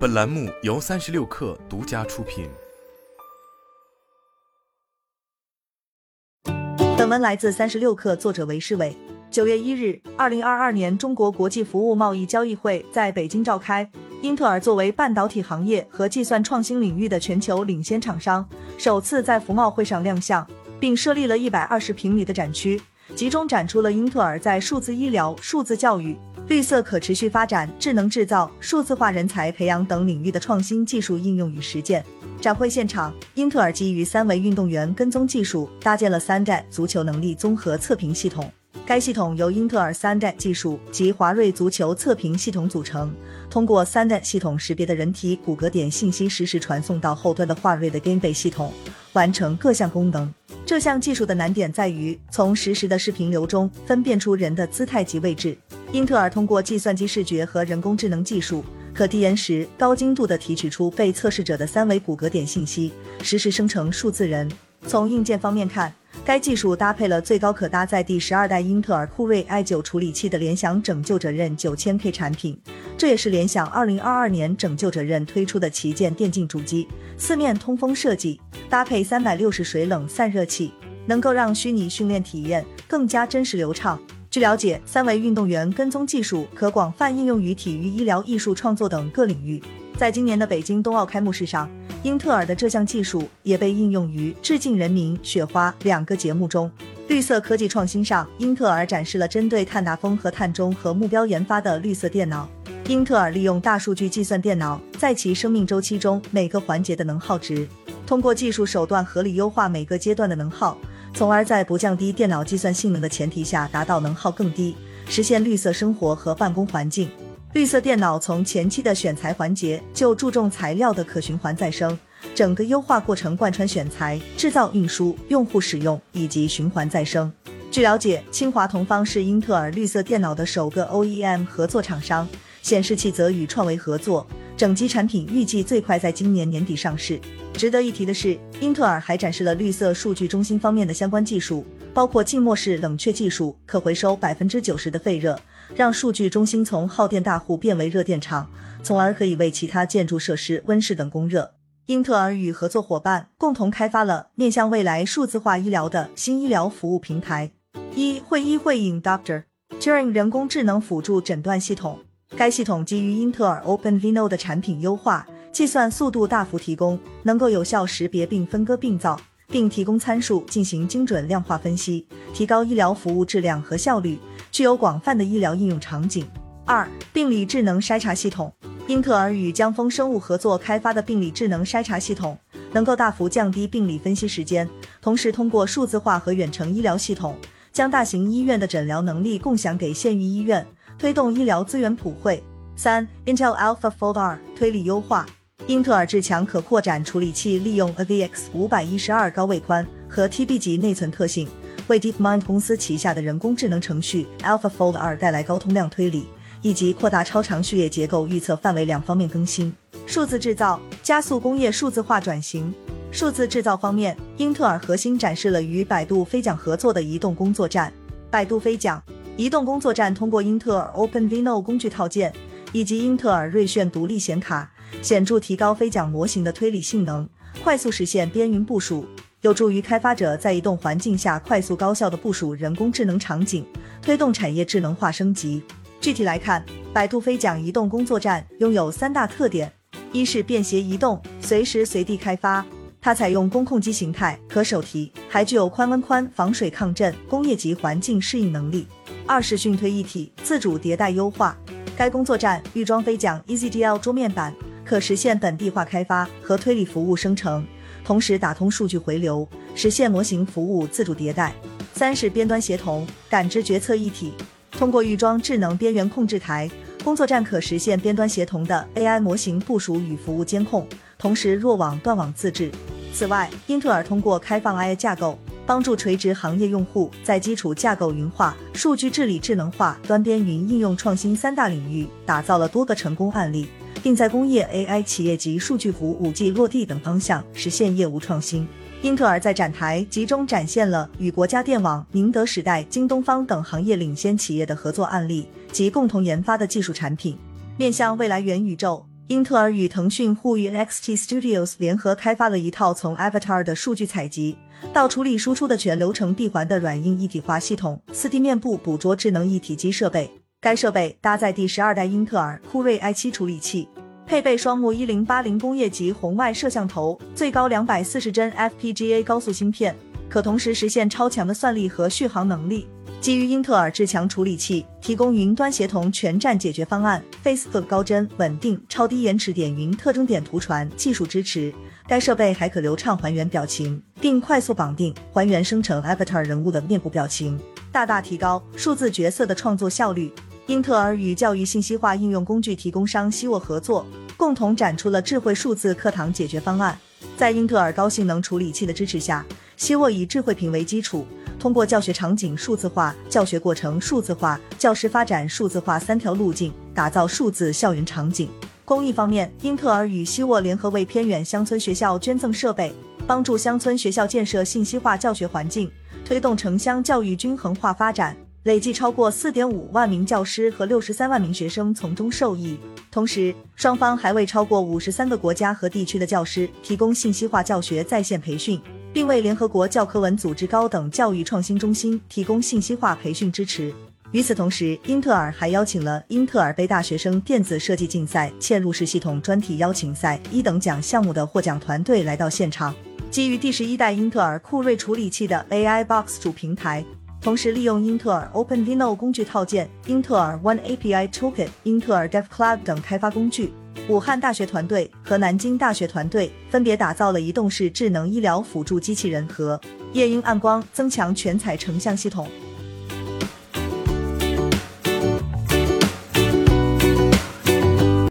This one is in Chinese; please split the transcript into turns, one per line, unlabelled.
本栏目由三十六氪独家出品。
本文来自三十六氪，作者韦世伟。九月一日，二零二二年中国国际服务贸易交易会在北京召开。英特尔作为半导体行业和计算创新领域的全球领先厂商，首次在服贸会上亮相，并设立了一百二十平米的展区，集中展出了英特尔在数字医疗、数字教育。绿色可持续发展、智能制造、数字化人才培养等领域的创新技术应用与实践。展会现场，英特尔基于三维运动员跟踪技术搭建了三代足球能力综合测评系统。该系统由英特尔三代技术及华瑞足球测评系统组成，通过三代系统识别的人体骨骼点信息实时传送到后端的华瑞的 GameBay 系统，完成各项功能。这项技术的难点在于从实时的视频流中分辨出人的姿态及位置。英特尔通过计算机视觉和人工智能技术，可低延时、高精度地提取出被测试者的三维骨骼点信息，实时生成数字人。从硬件方面看，该技术搭配了最高可搭载第十二代英特尔酷睿 i9 处理器的联想拯救者刃九千 K 产品，这也是联想二零二二年拯救者刃推出的旗舰电竞主机。四面通风设计，搭配三百六十水冷散热器，能够让虚拟训练体验更加真实流畅。据了解，三维运动员跟踪技术可广泛应用于体育、医疗、艺术创作等各领域。在今年的北京冬奥开幕式上，英特尔的这项技术也被应用于《致敬人民》《雪花》两个节目中。绿色科技创新上，英特尔展示了针对碳达峰和碳中和目标研发的绿色电脑。英特尔利用大数据计算电脑在其生命周期中每个环节的能耗值，通过技术手段合理优化每个阶段的能耗。从而在不降低电脑计算性能的前提下，达到能耗更低，实现绿色生活和办公环境。绿色电脑从前期的选材环节就注重材料的可循环再生，整个优化过程贯穿选材、制造、运输、用户使用以及循环再生。据了解，清华同方是英特尔绿色电脑的首个 OEM 合作厂商，显示器则与创维合作。整机产品预计最快在今年年底上市。值得一提的是，英特尔还展示了绿色数据中心方面的相关技术，包括静默式冷却技术，可回收百分之九十的废热，让数据中心从耗电大户变为热电厂，从而可以为其他建筑设施、温室等供热。英特尔与合作伙伴共同开发了面向未来数字化医疗的新医疗服务平台——一会医会影 Doctor Turing 人工智能辅助诊断系统。该系统基于英特尔 OpenVINO 的产品优化，计算速度大幅提供，能够有效识别并分割病灶，并提供参数进行精准量化分析，提高医疗服务质量和效率，具有广泛的医疗应用场景。二、病理智能筛查系统，英特尔与江峰生物合作开发的病理智能筛查系统，能够大幅降低病理分析时间，同时通过数字化和远程医疗系统，将大型医院的诊疗能力共享给县域医院。推动医疗资源普惠。三，Intel AlphaFold R 推理优化。英特尔至强可扩展处理器利用 AVX 五百一十二高位宽和 TB 级内存特性，为 DeepMind 公司旗下的人工智能程序 AlphaFold 二带来高通量推理，以及扩大超长序列结构预测范围两方面更新。数字制造加速工业数字化转型。数字制造方面，英特尔核心展示了与百度飞讲合作的移动工作站——百度飞讲。移动工作站通过英特尔 OpenVINO 工具套件以及英特尔锐炫独立显卡，显著提高飞桨模型的推理性能，快速实现边云部署，有助于开发者在移动环境下快速高效的部署人工智能场景，推动产业智能化升级。具体来看，百度飞桨移动工作站拥有三大特点：一是便携移动，随时随地开发，它采用工控机形态，可手提，还具有宽温宽、防水抗震、工业级环境适应能力。二是训推一体，自主迭代优化。该工作站预装飞桨 EasyGL 桌面板，可实现本地化开发和推理服务生成，同时打通数据回流，实现模型服务自主迭代。三是边端协同，感知决策一体。通过预装智能边缘控制台，工作站可实现边端协同的 AI 模型部署与服务监控，同时弱网断网自治。此外，英特尔通过开放 AI 架构。帮助垂直行业用户在基础架构云化、数据治理智能化、端边云应用创新三大领域打造了多个成功案例，并在工业 AI、企业级数据服、五 G 落地等方向实现业务创新。英特尔在展台集中展现了与国家电网、宁德时代、京东方等行业领先企业的合作案例及共同研发的技术产品。面向未来元宇宙。英特尔与腾讯互娱 XT Studios 联合开发了一套从 Avatar 的数据采集到处理输出的全流程闭环的软硬一体化系统 ——4D 面部捕捉智能一体机设备。该设备搭载第十二代英特尔酷睿 i7 处理器，配备双目1080工业级红外摄像头，最高两百四十帧 FPGA 高速芯片，可同时实现超强的算力和续航能力。基于英特尔至强处理器，提供云端协同全站解决方案，Facebook 高帧、稳定、超低延迟点云特征点图传技术支持。该设备还可流畅还原表情，并快速绑定还原生成 Avatar 人物的面部表情，大大提高数字角色的创作效率。英特尔与教育信息化应用工具提供商希沃合作，共同展出了智慧数字课堂解决方案。在英特尔高性能处理器的支持下，希沃以智慧屏为基础。通过教学场景数字化、教学过程数字化、教师发展数字化三条路径，打造数字校园场景。公益方面，英特尔与希沃联合为偏远乡村学校捐赠设备，帮助乡村学校建设信息化教学环境，推动城乡教育均衡化发展。累计超过四点五万名教师和六十三万名学生从中受益。同时，双方还为超过五十三个国家和地区的教师提供信息化教学在线培训。并为联合国教科文组织高等教育创新中心提供信息化培训支持。与此同时，英特尔还邀请了英特尔杯大学生电子设计竞赛嵌入式系统专题邀请赛一等奖项目的获奖团队来到现场。基于第十一代英特尔酷睿处理器的 AI Box 主平台，同时利用英特尔 OpenVINO 工具套件、英特尔 One API Toolkit、英特尔 DevCloud 等开发工具。武汉大学团队和南京大学团队分别打造了移动式智能医疗辅助机器人和夜鹰暗光增强全彩成像系统。